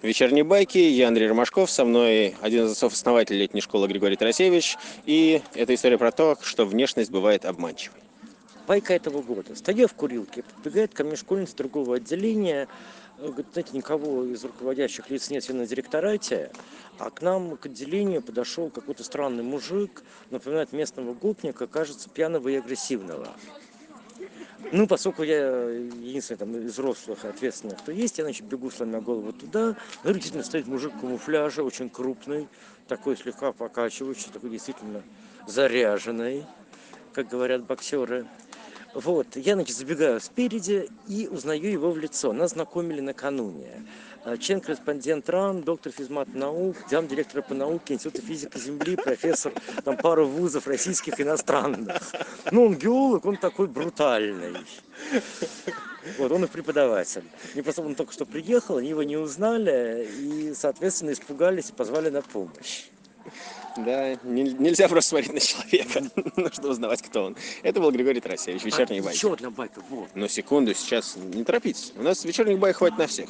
Вечерние байки, я Андрей Ромашков, со мной один из отцов-основателей летней школы Григорий Тарасевич. И это история про то, что внешность бывает обманчивой. Байка этого года. Стою я в курилке, подбегает ко мне школьница другого отделения, говорит, знаете, никого из руководящих лиц нет на директорате, а к нам, к отделению подошел какой-то странный мужик, напоминает местного гопника, кажется, пьяного и агрессивного. Ну, поскольку я единственный там из взрослых ответственных, кто есть, я, значит, бегу, сломя голову туда. Ну, действительно, стоит мужик в камуфляже, очень крупный, такой слегка покачивающий, такой действительно заряженный, как говорят боксеры. Вот, я, значит, забегаю спереди и узнаю его в лицо. Нас знакомили накануне. Член-корреспондент РАН, доктор физмат наук, замдиректора по науке Института физики Земли, профессор там пару вузов российских иностранных. Ну, он геолог, он такой брутальный. Вот, он и преподаватель. Не просто он только что приехал, они его не узнали и, соответственно, испугались и позвали на помощь. Да, нельзя просто смотреть на человека, нужно узнавать, кто он. Это был Григорий Тарасевич, вечерний байк. Еще одна байка, вот. Но секунду, сейчас не торопитесь. У нас вечерних байк хватит на всех.